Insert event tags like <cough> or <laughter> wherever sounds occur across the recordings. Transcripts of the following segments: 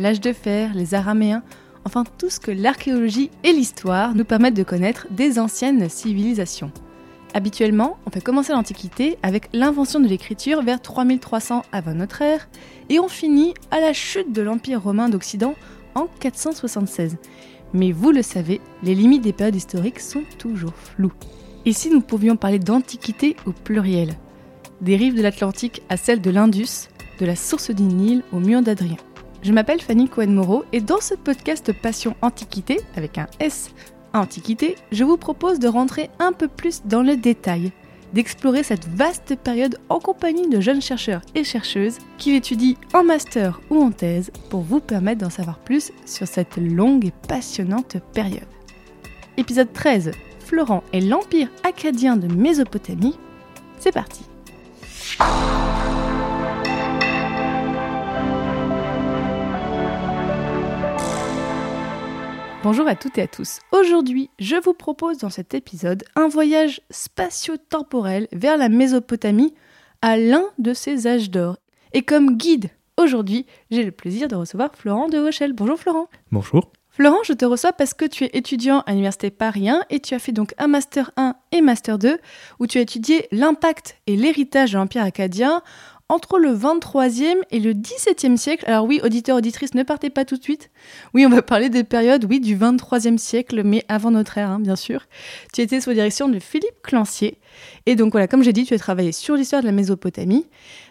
l'âge de fer, les Araméens, enfin tout ce que l'archéologie et l'histoire nous permettent de connaître des anciennes civilisations. Habituellement, on fait commencer l'Antiquité avec l'invention de l'écriture vers 3300 avant notre ère et on finit à la chute de l'Empire romain d'Occident en 476. Mais vous le savez, les limites des périodes historiques sont toujours floues. Si nous pouvions parler d'Antiquité au pluriel Des rives de l'Atlantique à celles de l'Indus, de la source du Nil au mur d'Adrien. Je m'appelle Fanny Cohen-Moreau et dans ce podcast Passion Antiquité, avec un S, Antiquité, je vous propose de rentrer un peu plus dans le détail, d'explorer cette vaste période en compagnie de jeunes chercheurs et chercheuses qui l'étudient en master ou en thèse pour vous permettre d'en savoir plus sur cette longue et passionnante période. Épisode 13, Florent et l'Empire acadien de Mésopotamie. C'est parti Bonjour à toutes et à tous. Aujourd'hui, je vous propose dans cet épisode un voyage spatio-temporel vers la Mésopotamie à l'un de ses âges d'or. Et comme guide, aujourd'hui, j'ai le plaisir de recevoir Florent de Rochelle. Bonjour Florent. Bonjour. Florent, je te reçois parce que tu es étudiant à l'Université Paris 1 et tu as fait donc un Master 1 et Master 2 où tu as étudié l'impact et l'héritage de l'Empire acadien entre le 23e et le 17e siècle. Alors oui, auditeurs, auditrices, ne partez pas tout de suite. Oui, on va parler des périodes, oui, du 23e siècle, mais avant notre ère, hein, bien sûr. Tu étais sous la direction de Philippe Clancier. Et donc voilà, comme j'ai dit, tu as travaillé sur l'histoire de la Mésopotamie.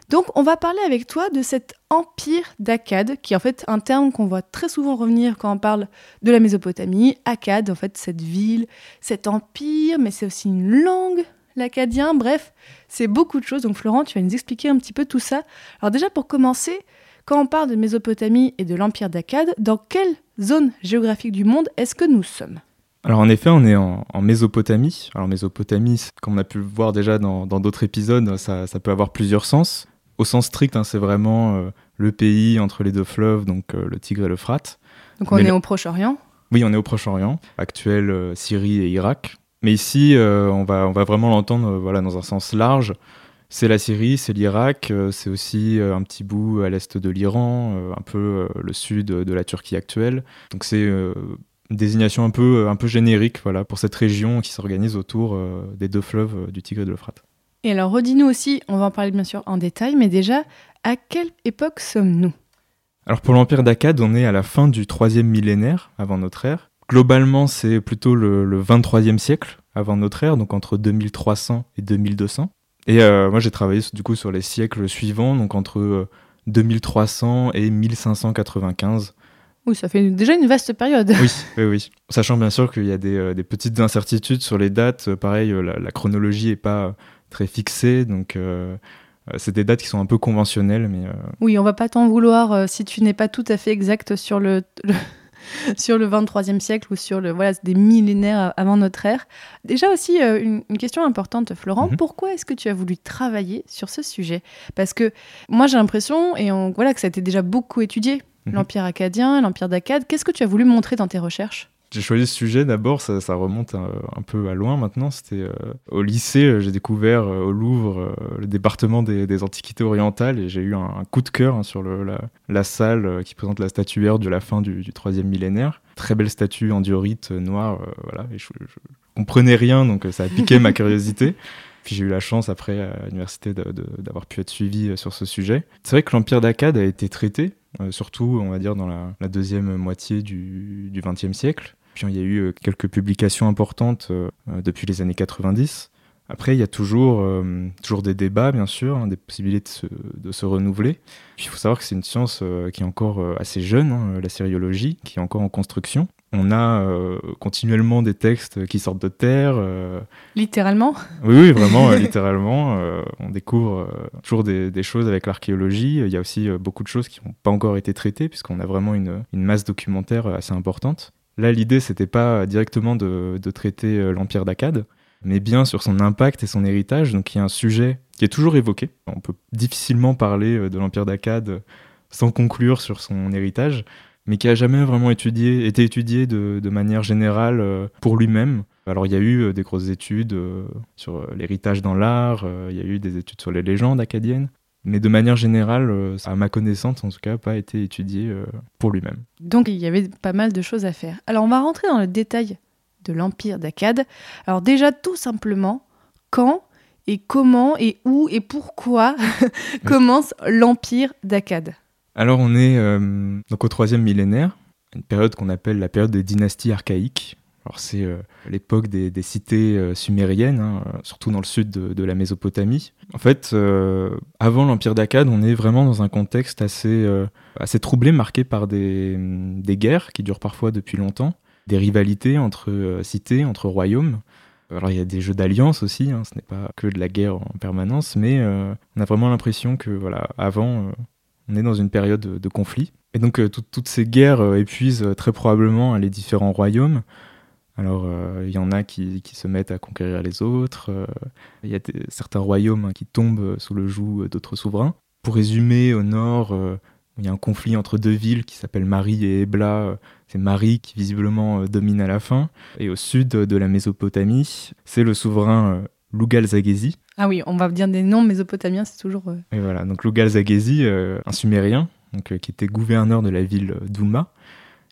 Donc on va parler avec toi de cet empire d'Akkad, qui est en fait un terme qu'on voit très souvent revenir quand on parle de la Mésopotamie. Akkad, en fait, cette ville, cet empire, mais c'est aussi une langue, l'acadien, bref, c'est beaucoup de choses. Donc Florent, tu vas nous expliquer un petit peu tout ça. Alors déjà pour commencer, quand on parle de Mésopotamie et de l'empire d'Akkad, dans quelle zone géographique du monde est-ce que nous sommes? Alors en effet, on est en, en Mésopotamie. Alors Mésopotamie, comme on a pu le voir déjà dans d'autres épisodes, ça, ça peut avoir plusieurs sens. Au sens strict, hein, c'est vraiment euh, le pays entre les deux fleuves, donc euh, le Tigre et l'Euphrate. Donc on Mais est au Proche-Orient? Oui, on est au Proche-Orient, actuel euh, Syrie et Irak. Mais ici, euh, on, va, on va vraiment l'entendre euh, voilà, dans un sens large. C'est la Syrie, c'est l'Irak, euh, c'est aussi un petit bout à l'est de l'Iran, un peu le sud de la Turquie actuelle. Donc c'est une désignation un peu, un peu générique voilà, pour cette région qui s'organise autour des deux fleuves du Tigre et de l'Euphrate. Et alors redis-nous aussi, on va en parler bien sûr en détail, mais déjà, à quelle époque sommes-nous? Alors pour l'empire d'Akkad, on est à la fin du troisième millénaire avant notre ère. Globalement, c'est plutôt le, le 23e siècle avant notre ère, donc entre 2300 et 2200. Et euh, moi, j'ai travaillé du coup sur les siècles suivants, donc entre euh, 2300 et 1595. Oui, ça fait déjà une vaste période. Oui, oui, oui. Sachant bien sûr qu'il y a des, euh, des petites incertitudes sur les dates. Euh, Pareil, euh, la, la chronologie est pas euh, très fixée, donc euh, euh, c'est des dates qui sont un peu conventionnelles, mais euh, Oui, on va pas t'en vouloir euh, si tu n'es pas tout à fait exact sur le, le- <laughs> sur le 23e siècle ou sur le voilà des millénaires avant notre ère. Déjà aussi euh, une, une question importante, Florent. Mhm. Pourquoi est-ce que tu as voulu travailler sur ce sujet? Parce que moi j'ai l'impression et on, voilà que ça a été déjà beaucoup étudié. Mhm. L'empire acadien, l'empire d'Akkad. Qu'est-ce que tu as voulu montrer dans tes recherches? J'ai choisi ce sujet d'abord, ça, ça remonte un, un peu à loin maintenant. C'était euh, au lycée, euh, j'ai découvert euh, au Louvre euh, le département des, des antiquités orientales et j'ai eu un, un coup de cœur hein, sur le- la, la salle qui présente la statuaire de la fin du, du troisième millénaire. Très belle statue en diorite noire, voilà. Et je, je comprenais rien, donc ça a piqué ma curiosité. <laughs> Puis j'ai eu la chance après à l'université d'avoir pu être suivi sur ce sujet. C'est vrai que l'empire d'Akkad a été traité, euh, surtout on va dire dans la, la deuxième moitié du XXe siècle. Puis il y a eu euh, quelques publications importantes euh, euh, depuis les années 90. Après, il y a toujours, euh, toujours des débats, bien sûr, hein, des possibilités de se, de se renouveler. Puis, il faut savoir que c'est une science euh, qui est encore euh, assez jeune, hein, la sériologie, qui est encore en construction. On a continuellement des textes qui sortent de terre. Littéralement oui, oui, vraiment, <laughs> littéralement. on découvre toujours des, des choses avec l'archéologie. Il y a aussi beaucoup de choses qui n'ont pas encore été traitées, puisqu'on a vraiment une, une masse documentaire assez importante. Là, l'idée, c'était pas directement de, traiter euh, l'Empire d'Akkad, mais bien sur son impact et son héritage. Donc, il y a un sujet qui est toujours évoqué. On peut difficilement parler euh, de l'Empire d'Akkad euh, sans conclure sur son héritage, mais qui a jamais vraiment étudié, été étudié de, de manière générale pour lui-même. Alors il y a eu des grosses études sur l'héritage dans l'art, il y a eu des études sur les légendes acadiennes, mais de manière générale, euh, à ma connaissance en tout cas, pas été étudié euh, pour lui-même. Donc il y avait pas mal de choses à faire. Alors on va rentrer dans le détail de l'Empire d'Akkad. Alors déjà tout simplement, quand et comment et où et pourquoi <laughs> commence l'Empire d'Akkad? Alors on est euh, donc au troisième millénaire, une période qu'on appelle la période des dynasties archaïques. Alors c'est euh, l'époque des, cités euh, sumériennes, hein, euh, surtout dans le sud de, la Mésopotamie. En fait, avant l'Empire d'Akkad, on est vraiment dans un contexte assez, assez troublé, marqué par des, des guerres qui durent parfois depuis longtemps, des rivalités entre cités, entre royaumes. Alors il y a des jeux d'alliance aussi, hein, ce n'est pas que de la guerre en permanence, mais on a vraiment l'impression que voilà, avant, on est dans une période de, de conflit. Et donc tout- toutes ces guerres épuisent très probablement les différents royaumes. Alors euh, il y en a qui, qui se mettent à conquérir les autres, euh, il y a des- certains royaumes hein, qui tombent euh, sous le joug d'autres souverains. Pour résumer, au nord, euh, il y a un conflit entre deux villes qui s'appellent Marie et Ebla. C'est Marie qui visiblement domine à la fin. Et au sud de la Mésopotamie, c'est le souverain Lugal-Zaghezi. Ah oui, on va dire des noms mésopotamiens, c'est toujours... Et voilà, donc Lugal-Zaghezi, euh, un sumérien, donc, qui était gouverneur de la ville d'Ouma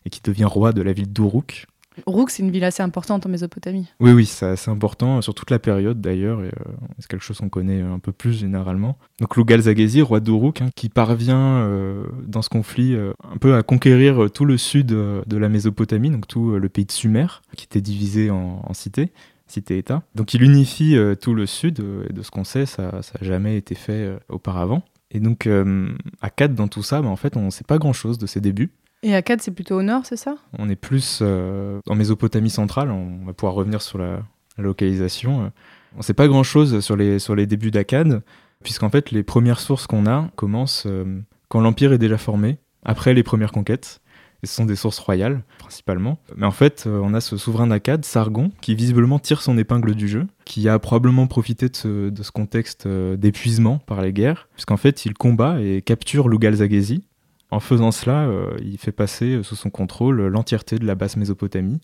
et qui devient roi de la ville d'Uruk. Rouk, c'est une ville assez importante en Mésopotamie. Oui, oui, c'est assez important, euh, sur toute la période d'ailleurs, et euh, c'est quelque chose qu'on connaît un peu plus généralement. Donc Lugal-Zaghezi, roi d'Uruk, hein, qui parvient euh, dans ce conflit euh, un peu à conquérir euh, tout le sud euh, de la Mésopotamie, donc tout euh, le pays de Sumer, qui était divisé en, en cités, cité-état. Donc il unifie euh, tout le sud, euh, et de ce qu'on sait, ça n'a jamais été fait euh, auparavant. Et donc euh, à 4 dans tout ça, bah, en fait, on ne sait pas grand-chose de ses débuts. Et Akkad, c'est plutôt au nord, c'est ça? On est plus euh, en Mésopotamie centrale, on va pouvoir revenir sur la, localisation. euh. On ne sait pas grand-chose sur les, sur les débuts d'Akkad, puisqu'en fait les premières sources qu'on a commencent euh, quand l'Empire est déjà formé, après les premières conquêtes. Et ce sont des sources royales, principalement. Mais en fait, on a ce souverain d'Akkad, Sargon, qui visiblement tire son épingle du jeu, qui a probablement profité de ce, de ce contexte d'épuisement par les guerres, puisqu'en fait, il combat et capture Lugal-Zaghezi, en faisant cela, euh, il fait passer euh, sous son contrôle euh, l'entièreté de la basse Mésopotamie.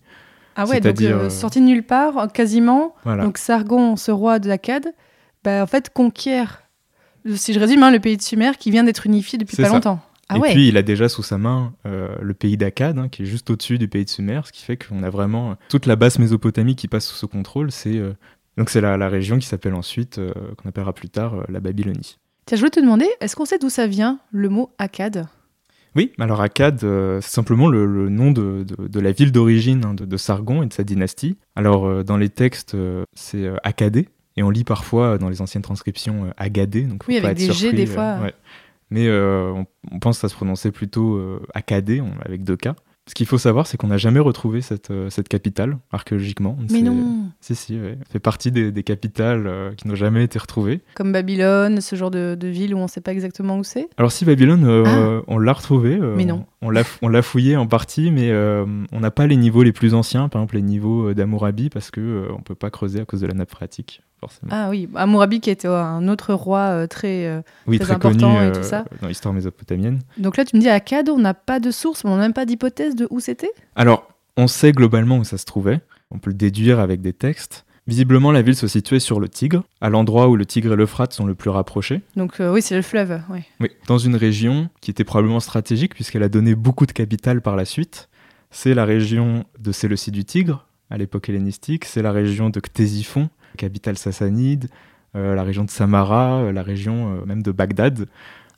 Ah ouais, donc sorti de nulle part, quasiment. Voilà. Donc Sargon, ce roi de l'Akkad, bah, en fait conquiert, si je résume, hein, le pays de Sumer qui vient d'être unifié depuis pas ça. longtemps. Ah et ouais. puis, il a déjà sous sa main euh, le pays d'Akkad, hein, qui est juste au-dessus du pays de Sumer, ce qui fait qu'on a vraiment euh, toute la basse Mésopotamie qui passe sous ce contrôle. C'est euh, donc c'est la, la région qui s'appelle ensuite, qu'on appellera plus tard la Babylonie. Tiens, je voulais te demander, est-ce qu'on sait d'où ça vient le mot Akkad? Oui, alors Akkad, euh, c'est simplement le, le nom de, de- de la ville d'origine hein, de, de Sargon et de sa dynastie. Alors, euh, dans les textes, euh, c'est Akkadé, et on lit parfois dans les anciennes transcriptions Agadé, donc faut Oui, pas avec être des G, des fois. ouais. Mais on, on pense que ça se prononçait plutôt Akkadé, avec deux K. Ce qu'il faut savoir, c'est qu'on n'a jamais retrouvé cette, euh, cette capitale archéologiquement. Mais non Si, si, ouais. Fait partie des, des capitales euh, qui n'ont jamais été retrouvées. Comme Babylone, ce genre de, de ville où on ne sait pas exactement où c'est? Alors si Babylone, euh, on l'a retrouvé, euh, Ah. Mais non. On, l'a fouillé en partie, mais euh, on n'a pas les niveaux les plus anciens, par exemple les niveaux euh, d'Hammurabi, parce que euh, on peut pas creuser à cause de la nappe phréatique, forcément. Ah oui, Hammurabi qui était un autre roi euh, très... oui, très très connu important et tout ça. dans l'histoire mésopotamienne. Donc là, tu me dis Akkad, on n'a pas de source, mais on n'a même pas d'hypothèse de où c'était? Alors, on sait globalement où ça se trouvait, on peut le déduire avec des textes. Visiblement, la ville se situait sur le Tigre, à l'endroit où le Tigre et l'Euphrate sont le plus rapprochés. Donc euh, oui, c'est le fleuve. Oui, dans une région qui était probablement stratégique puisqu'elle a donné beaucoup de capital par la suite. C'est la région de Séleucie du Tigre, à l'époque hellénistique. C'est la région de Ctésiphon, capitale sassanide. euh, la région de Samara, euh, la région même de Bagdad,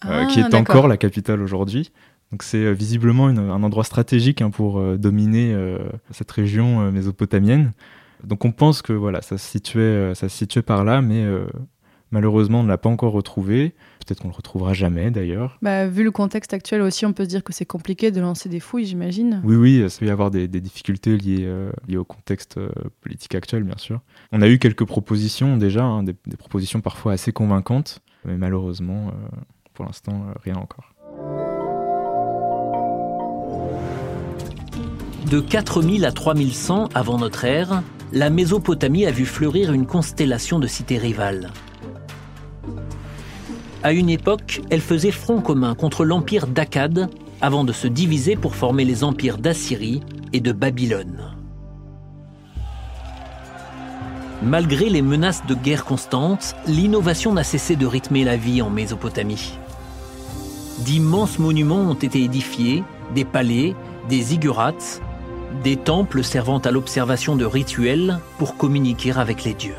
Ah, qui est encore la capitale aujourd'hui. Donc c'est visiblement une- un endroit stratégique hein, pour dominer cette région mésopotamienne. Donc on pense que voilà, ça se situait, ça se situait par là, mais malheureusement on ne l'a pas encore retrouvé. Peut-être qu'on le retrouvera jamais d'ailleurs. Bah, vu le contexte actuel aussi, on peut se dire que c'est compliqué de lancer des fouilles, j'imagine. Oui, oui, ça peut y avoir des, difficultés liées, liées, au contexte politique actuel, bien sûr. On a eu quelques propositions déjà, hein, des, des, propositions parfois assez convaincantes, mais malheureusement, pour l'instant, rien encore. De 4000 à 3100 avant notre ère, la Mésopotamie a vu fleurir une constellation de cités rivales. À une époque, elle faisait front commun contre l'empire d'Akkad avant de se diviser pour former les empires d'Assyrie et de Babylone. Malgré les menaces de guerre constantes, l'innovation n'a cessé de rythmer la vie en Mésopotamie. D'immenses monuments ont été édifiés, des palais, des ziggurats, des temples servant à l'observation de rituels pour communiquer avec les dieux.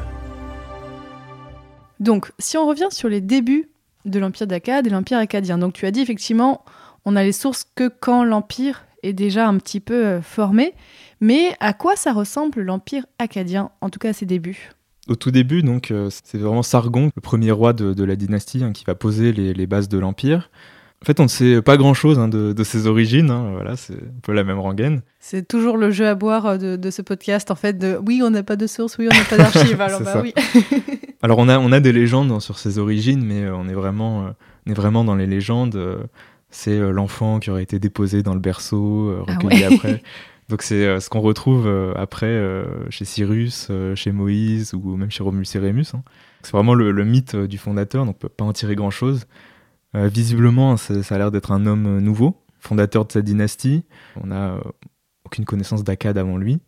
Donc, si on revient sur les débuts de l'Empire d'Akkad et l'Empire akkadien, donc tu as dit effectivement, on a les sources que quand l'Empire est déjà un petit peu euh, formé, mais à quoi ça ressemble l'Empire akkadien, en tout cas à ses débuts? Au tout début, donc, euh, c'est vraiment Sargon, le premier roi de, la dynastie, hein, qui va poser les bases de l'empire. En fait, on ne sait pas grand-chose hein, de, ses origines. Hein, voilà, c'est un peu la même rengaine. C'est toujours le jeu à boire euh, de, ce podcast, en fait. De oui, on n'a pas de source, oui, on n'a pas <laughs> d'archives. alors bah oui. <laughs> alors on a on a des légendes sur ses origines, mais euh, on est vraiment euh, on est vraiment dans les légendes. c'est l'enfant qui aurait été déposé dans le berceau, ah recueilli après. <laughs> Donc c'est ce qu'on retrouve après chez Cyrus, chez Moïse ou même chez Romulus et Rémus. Hein. C'est vraiment le, le, mythe du fondateur, donc on peut pas en tirer grand-chose. Euh, visiblement, ça, a l'air d'être un homme euh, nouveau, fondateur de sa dynastie. On n'a euh, aucune connaissance d'Akkad avant lui.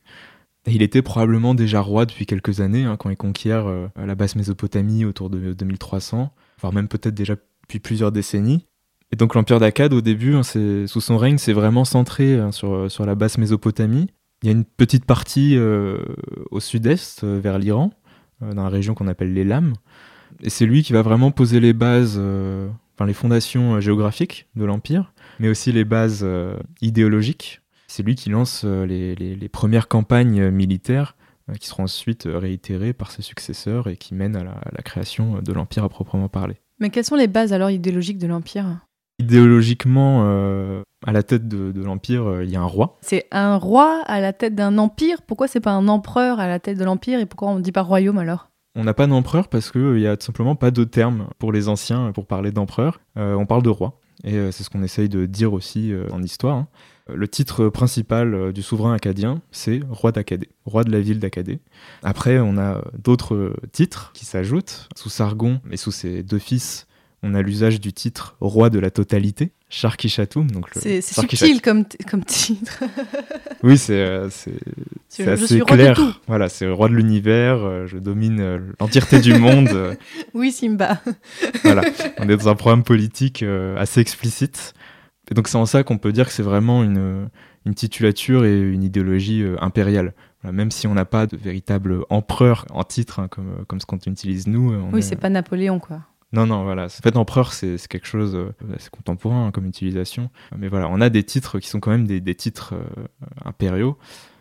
Et il était probablement déjà roi depuis quelques années, hein, quand il conquiert la basse Mésopotamie autour de 2300, voire même peut-être déjà depuis plusieurs décennies. Et donc l'empire d'Akkad, au début, hein, sous son règne, c'est vraiment centré hein, sur, sur la basse Mésopotamie. Il y a une petite partie au sud-est, vers l'Iran, dans la région qu'on appelle les Lames. Et c'est lui qui va vraiment poser les bases les fondations euh, géographiques de l'Empire, mais aussi les bases euh, idéologiques. C'est lui qui lance euh, les, premières campagnes militaires qui seront ensuite réitérées par ses successeurs et qui mènent à la, création de l'Empire à proprement parler. Mais quelles sont les bases alors idéologiques de l'Empire? Idéologiquement, à la tête de, l'Empire, il y a un roi. C'est un roi à la tête d'un empire? Pourquoi c'est pas un empereur à la tête de l'Empire? Et pourquoi on ne dit pas royaume alors? On n'a pas d'empereur parce qu'il n'y a tout simplement pas de terme pour les anciens pour parler d'empereur. Euh, on parle de roi. Et euh, c'est ce qu'on essaye de dire aussi euh, en histoire. Hein. Le titre principal du souverain acadien, c'est roi d'Acadie, roi de la ville d'Acadie. Après, on a d'autres titres qui s'ajoutent. Sous Sargon et sous ses deux fils, on a l'usage du titre roi de la totalité, Sharkishatum. C'est subtil comme, comme titre. <laughs> oui, c'est euh, assez clair. Voilà, c'est roi de l'univers, euh, je domine euh, l'entièreté du monde. <laughs> oui, Simba. <laughs> voilà, on est dans un programme politique assez explicite. Et donc c'est en ça qu'on peut dire que c'est vraiment une, une titulature et une idéologie impériale. même si on n'a pas de véritable empereur en titre, hein, comme, comme ce qu'on utilise nous. oui, c'est pas Napoléon, quoi. Non, non, voilà. En fait, empereur, c'est quelque chose euh, assez contemporain hein, comme utilisation. Mais voilà, on a des titres qui sont quand même des, titres euh, impériaux.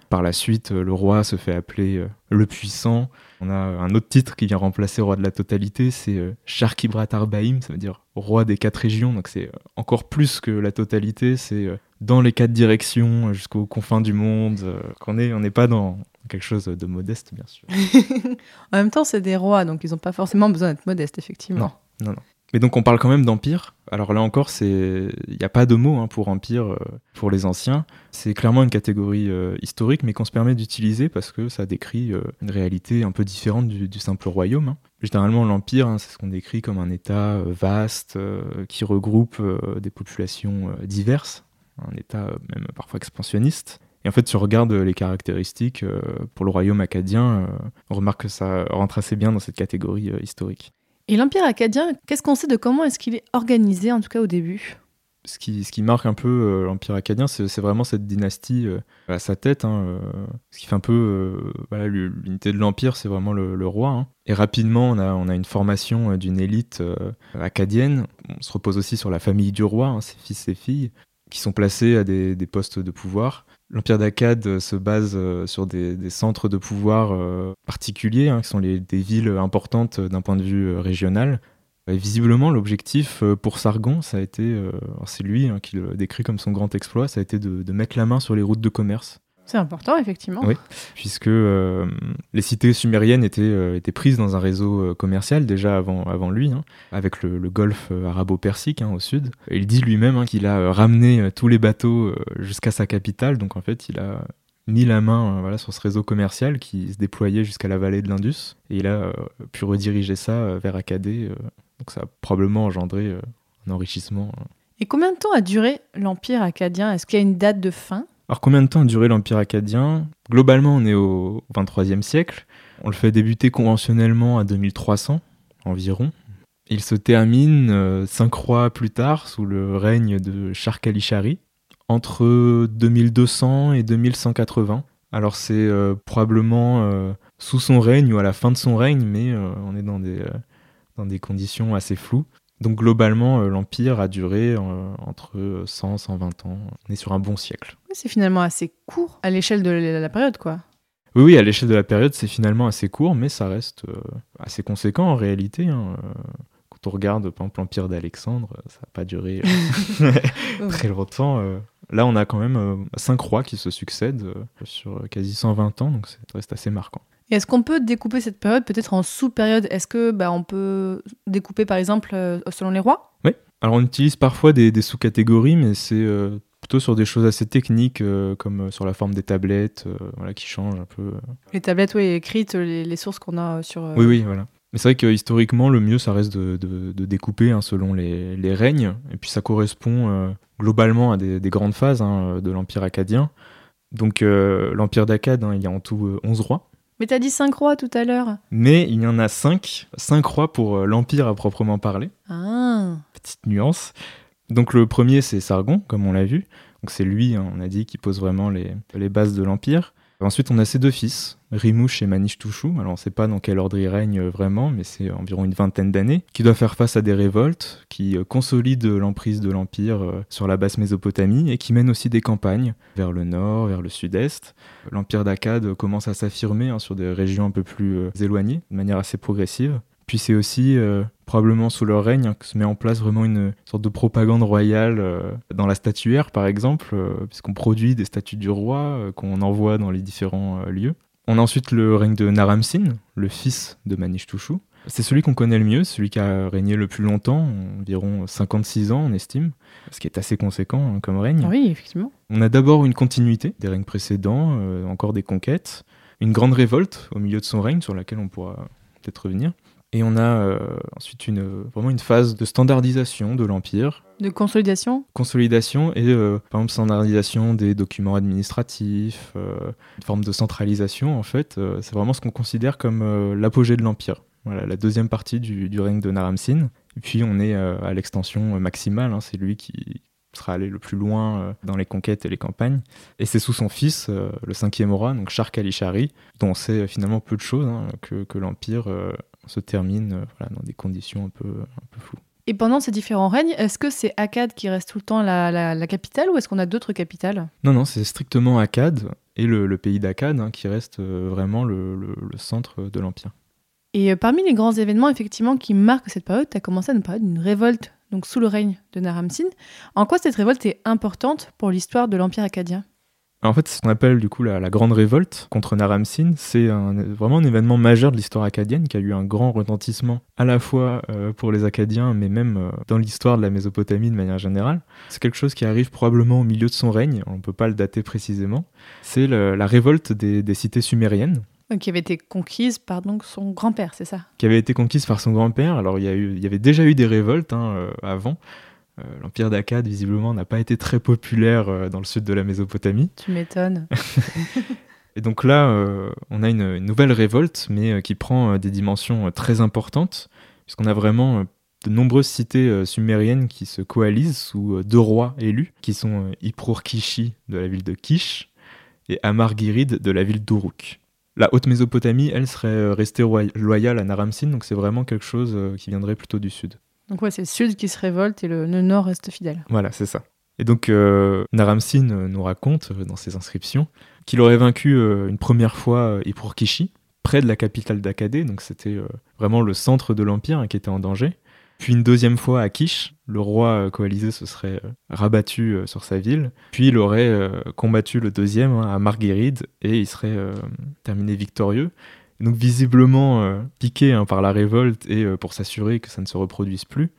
Par la suite, euh, le roi se fait appeler le puissant. On a un autre titre qui vient remplacer roi de la totalité, c'est Sharkibrat Arbaim, ça veut dire roi des quatre régions. Donc c'est encore plus que la totalité, c'est dans les quatre directions, jusqu'aux confins du monde. qu'on on n'est pas dans quelque chose de modeste, bien sûr. <laughs> en même temps, c'est des rois, donc ils n'ont pas forcément besoin d'être modestes, effectivement. Non, non, non. Mais donc on parle quand même d'empire. Alors là encore, c'est il n'y a pas de mot hein, pour empire euh, pour les anciens. C'est clairement une catégorie euh, historique, mais qu'on se permet d'utiliser parce que ça décrit euh, une réalité un peu différente du, simple royaume. Hein. Généralement, l'empire, hein, c'est ce qu'on décrit comme un État vaste qui regroupe des populations diverses, un État même parfois expansionniste. Et en fait, tu regardes les caractéristiques euh, pour le royaume acadien, euh, on remarque que ça rentre assez bien dans cette catégorie euh, historique. Et l'Empire acadien, qu'est-ce qu'on sait de comment est-ce qu'il est organisé, en tout cas au début? Ce qui, ce qui, marque un peu l'Empire acadien, c'est vraiment cette dynastie à sa tête. Hein, ce qui fait un peu voilà, l'unité de l'Empire, c'est vraiment le, roi. Hein. Et rapidement, on a, on a une formation d'une élite acadienne. On se repose aussi sur la famille du roi, hein, ses fils et filles, qui sont placés à des, des postes de pouvoir. L'Empire d'Akkad se base sur des, centres de pouvoir particuliers, hein, qui sont des villes importantes d'un point de vue régional. Visiblement, l'objectif pour Sargon, ça a été, c'est lui hein, qui le décrit comme son grand exploit, ça a été de mettre la main sur les routes de commerce. C'est important, effectivement. Oui, puisque euh, les cités sumériennes étaient, euh, étaient prises dans un réseau euh, commercial déjà avant, avant lui, hein, avec le, golfe arabo-persique hein, au sud. Et il dit lui-même hein, qu'il a ramené tous les bateaux jusqu'à sa capitale, donc en fait il a mis la main voilà, sur ce réseau commercial qui se déployait jusqu'à la vallée de l'Indus, et il a pu rediriger ça vers Akkadé, donc ça a probablement engendré un enrichissement. Et combien de temps a duré l'Empire akkadien Est-ce qu'il y a une date de fin? Alors combien de temps a duré l'Empire akkadien Globalement, on est au 23e siècle. On le fait débuter conventionnellement à 2300 environ. Il se termine euh, cinq rois plus tard sous le règne de Sharkalishari entre 2200 et 2180. Alors c'est euh, probablement euh, sous son règne ou à la fin de son règne, mais on est dans des conditions assez floues. Donc globalement, euh, l'Empire a duré euh, entre 100 et 120 ans. On est sur un bon siècle. C'est finalement assez court à l'échelle de la période, quoi. Oui, oui, à l'échelle de la période, c'est finalement assez court, mais ça reste euh, assez conséquent en réalité. Hein. Quand on regarde, par exemple, l'Empire d'Alexandre, ça n'a pas duré <laughs> <laughs> très longtemps. Là, on a quand même cinq rois qui se succèdent sur quasi 120 ans, donc ça reste assez marquant est-ce qu'on peut découper cette période peut-être en sous-périodes? Est-ce que bah, on peut découper par exemple euh, selon les rois? Oui. Alors on utilise parfois des, sous-catégories, mais c'est euh, plutôt sur des choses assez techniques, euh, comme sur la forme des tablettes, voilà, qui changent un peu. Les tablettes, oui, écrites, les, sources qu'on a sur. Oui, oui, voilà. Mais c'est vrai que historiquement, le mieux, ça reste de, découper hein, selon les, règnes, et puis ça correspond globalement à des, grandes phases hein, de l'Empire akkadien. Donc l'Empire d'Akkad, hein, il y a en tout 11 rois. Mais t'as dit cinq rois tout à l'heure. Mais il y en a cinq, cinq rois pour euh, l'Empire à proprement parler. Ah. Petite nuance. Donc le premier, c'est Sargon, comme on l'a vu. Donc c'est lui, hein, on a dit, qui pose vraiment les, les bases de l'Empire. Ensuite, on a ses deux fils, Rimouche et Manish-Tushou. Alors, on ne sait pas dans quel ordre ils règnent euh, vraiment, mais c'est environ une vingtaine d'années, qui doivent faire face à des révoltes, qui euh, consolident l'emprise de l'Empire euh, sur la basse Mésopotamie et qui mènent aussi des campagnes vers le nord, vers le sud-est. L'Empire d'Akkad commence à s'affirmer hein, sur des régions un peu plus éloignées, de manière assez progressive. Puis c'est aussi euh, probablement sous leur règne hein, que se met en place vraiment une sorte de propagande royale euh, dans la statuaire, par exemple, euh, puisqu'on produit des statues du roi qu'on envoie dans les différents lieux. On a ensuite le règne de Naram-Sin, le fils de Manish-Tushou. C'est celui qu'on connaît le mieux, celui qui a régné le plus longtemps, environ 56 ans on estime, ce qui est assez conséquent hein, comme règne. Oui, effectivement. On a d'abord une continuité des règnes précédents, encore des conquêtes, une grande révolte au milieu de son règne sur laquelle on pourra peut-être revenir. Et on a euh, ensuite une, vraiment une phase de standardisation de l'Empire. De consolidation? Consolidation et euh, par exemple standardisation des documents administratifs, euh, une forme de centralisation en fait. c'est vraiment ce qu'on considère comme l'apogée de l'Empire. Voilà, la deuxième partie du, du règne de Naram-Sin. Et puis on est à l'extension maximale, hein, c'est lui qui, sera allé le plus loin dans les conquêtes et les campagnes. Et c'est sous son fils, le cinquième roi, donc Shar Kalishari, dont on sait finalement peu de choses, hein, que, que l'Empire se termine euh, voilà, dans des conditions un peu, un peu floues. Et pendant ces différents règnes, est-ce que c'est Akkad qui reste tout le temps la, la, capitale ou est-ce qu'on a d'autres capitales? Non, non, c'est strictement Akkad et le, le pays d'Akkad hein, qui reste euh, vraiment le, le, centre de l'Empire. Et euh, parmi les grands événements effectivement qui marquent cette période, tu as commencé à nous parler d'une révolte donc sous le règne de Naram-Sin. En quoi cette révolte est importante pour l'histoire de l'Empire akkadien? En fait, ce qu'on appelle du coup la, Grande Révolte contre Naram-Sin, c'est vraiment un événement majeur de l'histoire acadienne qui a eu un grand retentissement à la fois euh, pour les Acadiens, mais même euh, dans l'histoire de la Mésopotamie de manière générale. C'est quelque chose qui arrive probablement au milieu de son règne, on ne peut pas le dater précisément. C'est la révolte des, cités sumériennes. Qui avait été conquise par donc son grand-père, c'est ça? Qui avait été conquise par son grand-père. Alors il y, il y avait déjà eu des révoltes hein, euh, avant, l'empire d'Akkad, visiblement, n'a pas été très populaire euh, dans le sud de la Mésopotamie. Tu m'étonnes. <laughs> Et donc là, euh, on a une, nouvelle révolte, mais qui prend des dimensions très importantes, puisqu'on a vraiment de nombreuses cités sumériennes qui se coalisent sous deux rois élus, qui sont Iprur-Kishi de la ville de Kish et Amar-Girid de la ville d'Uruk. La haute Mésopotamie, elle, serait restée loyale à Naram-Sin, donc c'est vraiment quelque chose qui viendrait plutôt du sud. Donc ouais, c'est le sud qui se révolte et le, nord reste fidèle. Voilà, c'est ça. Et donc euh, Naram-Sin nous raconte dans ses inscriptions qu'il aurait vaincu une première fois Ipur-Kishi, près de la capitale d'Akkadé, donc c'était vraiment le centre de l'empire hein, qui était en danger. Puis une deuxième fois à Kish, le roi coalisé se serait rabattu sur sa ville. Puis il aurait combattu le deuxième hein, à Marguerite et il serait terminé victorieux. Donc visiblement piqué hein, par la révolte et pour s'assurer que ça ne se reproduise plus,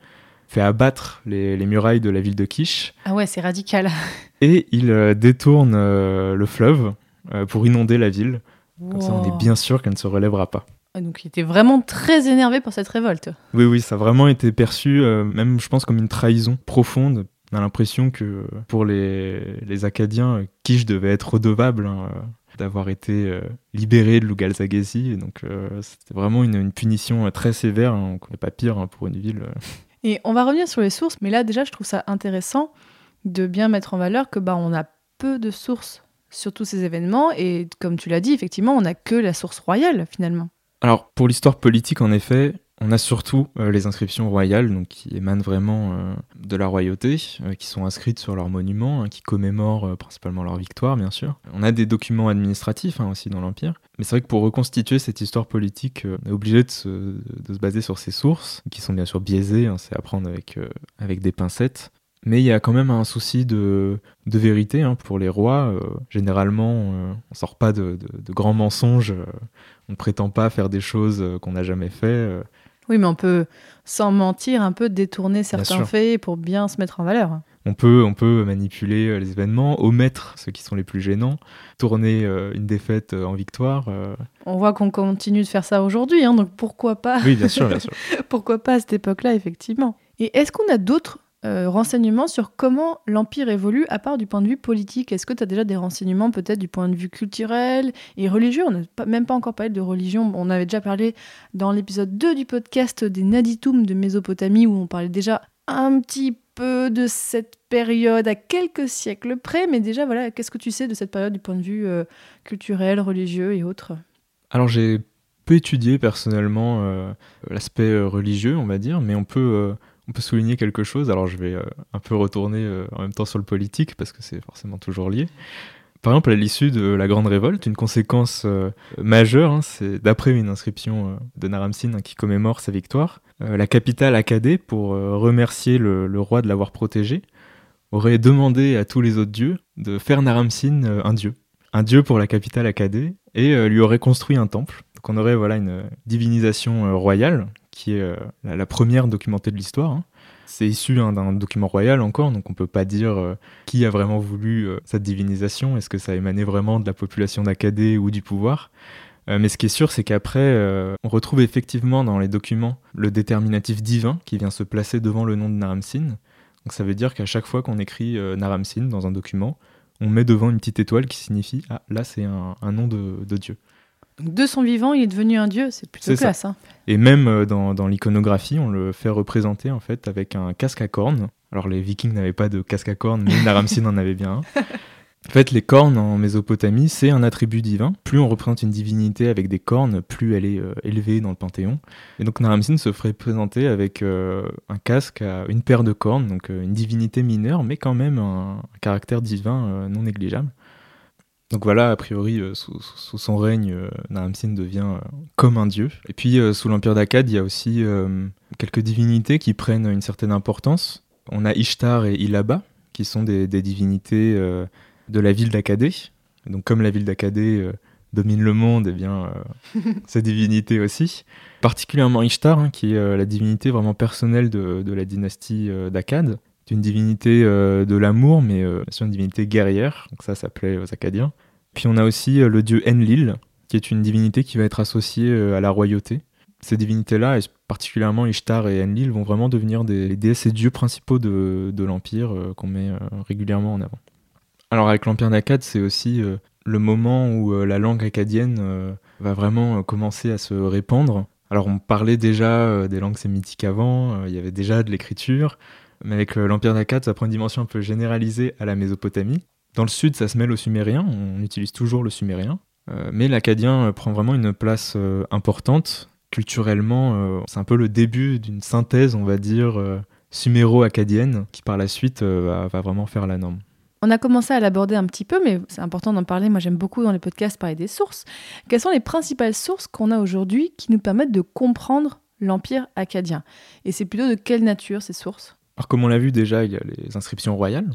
fait abattre les, murailles de la ville de Kish. Ah ouais, c'est radical. <laughs> Et il euh, détourne euh, le fleuve euh, pour inonder la ville. Comme ça, on est bien sûr qu'elle ne se relèvera pas. Ah, donc il était vraiment très énervé pour cette révolte. Oui, oui, ça a vraiment été perçu, même je pense, comme une trahison profonde. On a l'impression que pour les, les Acadiens, Kish devait être redevable hein, d'avoir été libéré de Lugalzagesi. Donc c'était vraiment une, punition très sévère. Hein. On n'est pas pire hein, pour une ville. Et on va revenir sur les sources, mais là déjà je trouve ça intéressant de bien mettre en valeur que bah on a peu de sources sur tous ces événements et comme tu l'as dit effectivement on n'a que la source royale finalement. Alors pour l'histoire politique en effet on a surtout euh, les inscriptions royales, qui émanent vraiment euh, de la royauté, euh, qui sont inscrites sur leurs monuments, hein, qui commémorent principalement leur victoire, bien sûr. On a des documents administratifs hein, aussi dans l'Empire. Mais c'est vrai que pour reconstituer cette histoire politique, on est obligé de se, baser sur ces sources, qui sont bien sûr biaisées, hein, c'est à prendre avec, des pincettes. Mais il y a quand même un souci de, vérité pour les rois. généralement, on ne sort pas de grands mensonges. on ne prétend pas faire des choses qu'on n'a jamais fait. Oui, mais on peut, sans mentir, un peu détourner certains faits pour bien se mettre en valeur. On peut, on peut manipuler euh, les événements, omettre ceux qui sont les plus gênants, tourner euh, une défaite euh, en victoire. On voit qu'on continue de faire ça aujourd'hui, hein, donc pourquoi pas Oui, bien sûr, bien sûr. <laughs> pourquoi pas à cette époque-là, effectivement. Et est-ce qu'on a d'autres euh, renseignements sur comment l'Empire évolue à part du point de vue politique Est-ce que tu as déjà des renseignements peut-être du point de vue culturel et religieux? On n'a même pas encore parlé de religion. On avait déjà parlé dans l'épisode 2 du podcast des Naditum de Mésopotamie où on parlait déjà un petit peu de cette période à quelques siècles près. Mais déjà, voilà, qu'est-ce que tu sais de cette période du point de vue euh, culturel, religieux et autres? Alors j'ai peu étudié personnellement euh, l'aspect religieux, on va dire, mais on peut on peut souligner quelque chose. Alors je vais euh, un peu retourner euh, en même temps sur le politique parce que c'est forcément toujours lié. Par exemple, à l'issue de la Grande Révolte, une conséquence euh, majeure, hein, c'est d'après une inscription de Naram-Sin hein, qui commémore sa victoire, la capitale Akkadé, pour remercier le, roi de l'avoir protégé, aurait demandé à tous les autres dieux de faire Naram-Sin un dieu, un dieu pour la capitale Akkadé, et lui aurait construit un temple. Donc on aurait voilà une divinisation royale qui est euh, la, première documentée de l'histoire. Hein. C'est issu hein, d'un document royal encore, donc on peut pas dire euh, qui a vraiment voulu euh, cette divinisation. Est-ce que ça émanait vraiment de la population d'Akkadé ou du pouvoir? Mais ce qui est sûr, c'est qu'après, on retrouve effectivement dans les documents le déterminatif divin qui vient se placer devant le nom de Naram-Sin. Donc ça veut dire qu'à chaque fois qu'on écrit Naram-Sin dans un document, on met devant une petite étoile qui signifie Ah, là c'est un, nom de Dieu de son vivant, il est devenu un dieu, c'est plutôt classe. Hein. Et même euh, dans, l'iconographie, on le fait représenter en fait avec un casque à cornes. Alors les Vikings n'avaient pas de casque à cornes, mais Naram-Sin <laughs> en avait bien un. En fait, les cornes en Mésopotamie, c'est un attribut divin. Plus on représente une divinité avec des cornes, plus elle est euh, élevée dans le panthéon. Et donc Naram-Sin se ferait présenter avec euh, un casque à une paire de cornes, donc une divinité mineure, mais quand même un caractère divin non négligeable. Donc voilà, a priori, euh, sous, son règne, euh, Naram-Sin devient euh, comme un dieu. Et puis, sous l'Empire d'Akkad, il y a aussi quelques divinités qui prennent une certaine importance. On a Ishtar et Ilaba, qui sont des, divinités de la ville d'Akkadé. Donc comme la ville d'Akkadé domine le monde, et eh bien, <laughs> ces divinités aussi. Particulièrement Ishtar, hein, qui est la divinité vraiment personnelle de, de la dynastie d'Akkad une divinité euh, de l'amour, mais euh, c'est une divinité guerrière, donc ça s'appelait aux Acadiens. Puis on a aussi euh, le dieu Enlil, qui est une divinité qui va être associée à la royauté. Ces divinités-là, et particulièrement Ishtar et Enlil, vont vraiment devenir des déesses et dieux principaux de, de l'Empire qu'on met régulièrement en avant. Alors avec l'Empire d'Akkad, c'est aussi le moment où la langue acadienne va vraiment commencer à se répandre. Alors on parlait déjà des langues sémitiques avant, il y avait déjà de l'écriture, mais avec euh, l'Empire d'Akkad, ça prend une dimension un peu généralisée à la Mésopotamie. Dans le sud, ça se mêle au sumérien, on utilise toujours le sumérien. Euh, mais l'akkadien euh, prend vraiment une place importante. Culturellement, c'est un peu le début d'une synthèse, on va dire, suméro-acadienne qui par la suite va, va vraiment faire la norme. On a commencé à l'aborder un petit peu, mais c'est important d'en parler. Moi, j'aime beaucoup dans les podcasts parler des sources. Quelles sont les principales sources qu'on a aujourd'hui qui nous permettent de comprendre l'Empire acadien? Et c'est plutôt de quelle nature ces sources? Alors, comme on l'a vu déjà, il y a les inscriptions royales.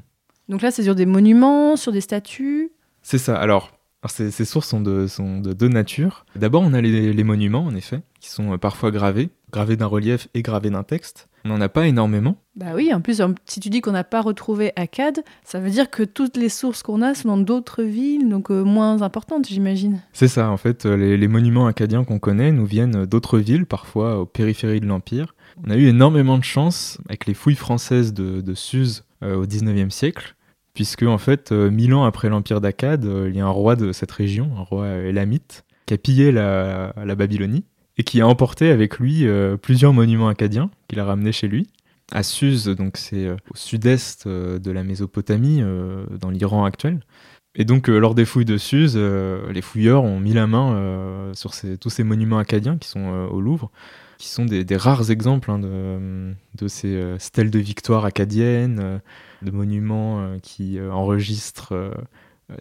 Donc là, c'est sur des monuments, sur des statues C'est ça. Alors, alors ces, ces, sources sont de, sont de deux natures. D'abord, on a les, les, monuments, en effet, qui sont euh, parfois gravés, gravés d'un relief et gravés d'un texte. On n'en a pas énormément. Bah oui, en plus, si tu dis qu'on n'a pas retrouvé Akkad, ça veut dire que toutes les sources qu'on a sont dans d'autres villes, donc euh, moins importantes, j'imagine. C'est ça, en fait, euh, les, les monuments acadiens qu'on connaît nous viennent d'autres villes, parfois aux périphéries de l'Empire. On a eu énormément de chance avec les fouilles françaises de, de Suse euh, au 19e siècle, puisque en fait, euh, mille ans après l'Empire d'Akkad, euh, il y a un roi de cette région, un roi élamite, qui a pillé la, Babylonie et qui a emporté avec lui plusieurs monuments acadiens qu'il a ramenés chez lui. À Suse, donc c'est au sud-est de la Mésopotamie, dans l'Iran actuel. Et donc, lors des fouilles de Suse, les fouilleurs ont mis la main sur tous ces monuments acadiens qui sont au Louvre, qui sont des, rares exemples hein, de, ces stèles de victoire acadiennes, de monuments qui enregistrent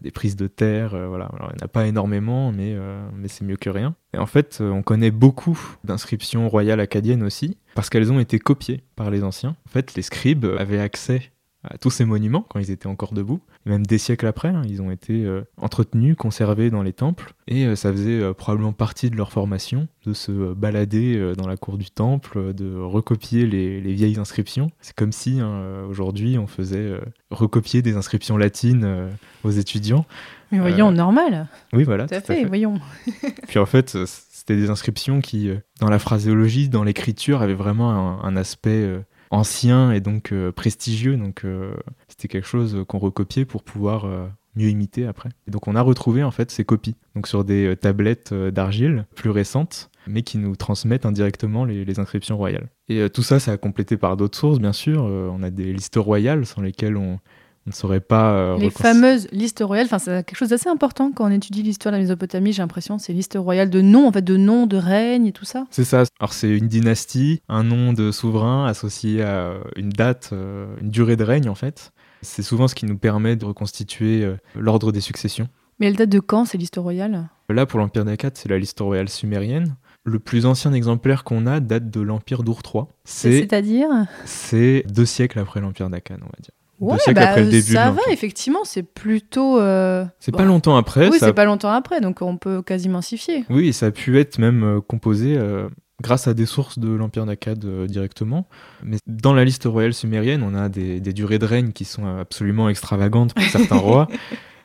des prises de terre, euh, voilà. Alors, il n'y en a pas énormément, mais, euh, mais c'est mieux que rien. Et en fait, euh, on connaît beaucoup d'inscriptions royales acadiennes aussi, parce qu'elles ont été copiées par les anciens. En fait, les scribes avaient accès tous ces monuments quand ils étaient encore debout. Et même des siècles après, hein, ils ont été euh, entretenus, conservés dans les temples. Et euh, ça faisait euh, probablement partie de leur formation de se balader dans la cour du temple, de recopier les, les vieilles inscriptions. C'est comme si hein, aujourd'hui on faisait recopier des inscriptions latines aux étudiants. Mais voyons, normal. Oui, voilà. Tout à fait, fait. voyons. <laughs> Puis en fait, c'était des inscriptions qui, dans la phraséologie, dans l'écriture, avaient vraiment un, un aspect ancien et donc euh, prestigieux. Donc euh, c'était quelque chose qu'on recopiait pour pouvoir euh, mieux imiter après. Et donc on a retrouvé en fait ces copies, donc sur des tablettes d'argile plus récentes, mais qui nous transmettent indirectement les, les inscriptions royales. Et tout ça, ça a complété par d'autres sources, bien sûr. on a des listes royales sans lesquelles on, on ne saurait pas. Euh, les fameuses listes royales, enfin, c'est quelque chose d'assez important quand on étudie l'histoire de la Mésopotamie, j'ai l'impression, c'est listes royales de noms, en fait, de noms, de règnes et tout ça. C'est ça. Alors, c'est une dynastie, un nom de souverain associé à une date, euh, une durée de règne, en fait. C'est souvent ce qui nous permet de reconstituer euh, l'ordre des successions. Mais elle date de quand, ces listes royales? Là, pour l'Empire d'Akkad, c'est la liste royale sumérienne. Le plus ancien exemplaire qu'on a date de l'Empire d'Ur III. C'est-à-dire? C'est deux siècles après l'Empire d'Akkad, on va dire. Ouais, bah, après le début ça va, effectivement, c'est plutôt. Euh... C'est bon. pas longtemps après. Oui, ça... c'est pas longtemps après, donc on peut quasiment s'y fier. Oui, ça a pu être même euh, composé euh, grâce à des sources de l'Empire d'Akkad euh, directement. Mais dans la liste royale sumérienne, on a des, des durées de règne qui sont absolument extravagantes pour certains <laughs> rois.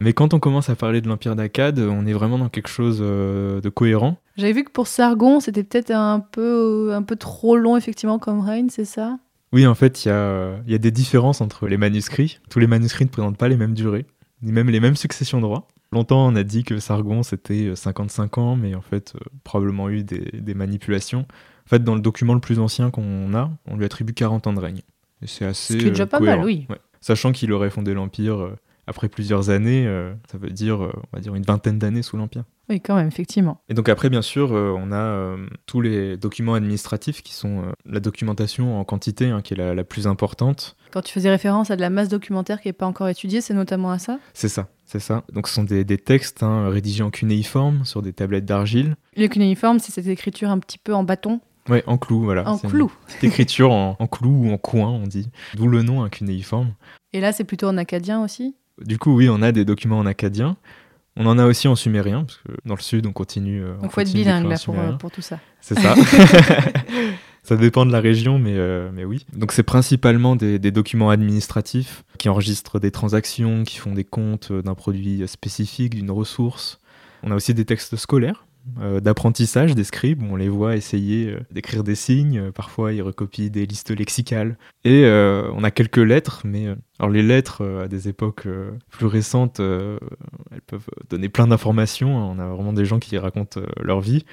Mais quand on commence à parler de l'Empire d'Akkad, on est vraiment dans quelque chose de cohérent. J'avais vu que pour Sargon, c'était peut-être un peu, un peu trop long, effectivement, comme règne, c'est ça? Oui, en fait, il y a, y a, des différences entre les manuscrits. Tous les manuscrits ne présentent pas les mêmes durées, ni même les mêmes successions de rois. Longtemps, on a dit que Sargon, c'était 55 ans, mais en fait, euh, probablement eu des, des, manipulations. En fait, dans le document le plus ancien qu'on a, on lui attribue 40 ans de règne. Et c'est assez. Ce qui est déjà euh, pas cohérent. mal, oui. Ouais. Sachant qu'il aurait fondé l'Empire euh, après plusieurs années, euh, ça veut dire, euh, on va dire, une vingtaine d'années sous l'Empire. Oui, quand même, effectivement. Et donc après, bien sûr, euh, on a tous les documents administratifs qui sont la documentation en quantité, hein, qui est la, la, plus importante. Quand tu faisais référence à de la masse documentaire qui n'est pas encore étudiée, c'est notamment à ça? C'est ça, c'est ça. Donc ce sont des, des textes hein, rédigés en cunéiforme sur des tablettes d'argile. Le cunéiforme, c'est cette écriture un petit peu en bâton? Ouais, en clou, voilà. En clou. écriture en, en, clou ou en coin, on dit. D'où le nom, un cunéiforme. Et là, c'est plutôt en acadien aussi? Du coup, oui, on a des documents en acadien. On en a aussi en sumérien, parce que dans le sud, on continue. Donc, il faut être bilingue là, pour, euh, pour, tout ça. C'est ça. <laughs> <laughs> ça dépend de la région, mais, euh, mais oui. Donc, c'est principalement des, des, documents administratifs qui enregistrent des transactions, qui font des comptes d'un produit spécifique, d'une ressource. On a aussi des textes scolaires euh, d'apprentissage des scribes, on les voit essayer euh, d'écrire des signes, euh, parfois ils recopient des listes lexicales. Et euh, on a quelques lettres, mais alors les lettres à des époques plus récentes, elles peuvent donner plein d'informations, on a vraiment des gens qui racontent leur vie.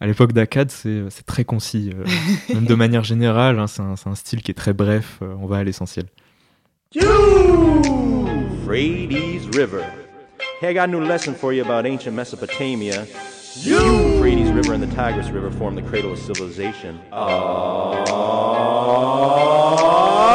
À l'époque d'Akkad, c'est très concis, <laughs> même de manière générale, hein, c'est un, un, style qui est très bref, on va à l'essentiel. River. Hey, I got a new lesson for you about ancient Mesopotamia. You, Euphrates River and the Tigris River form the cradle of civilization.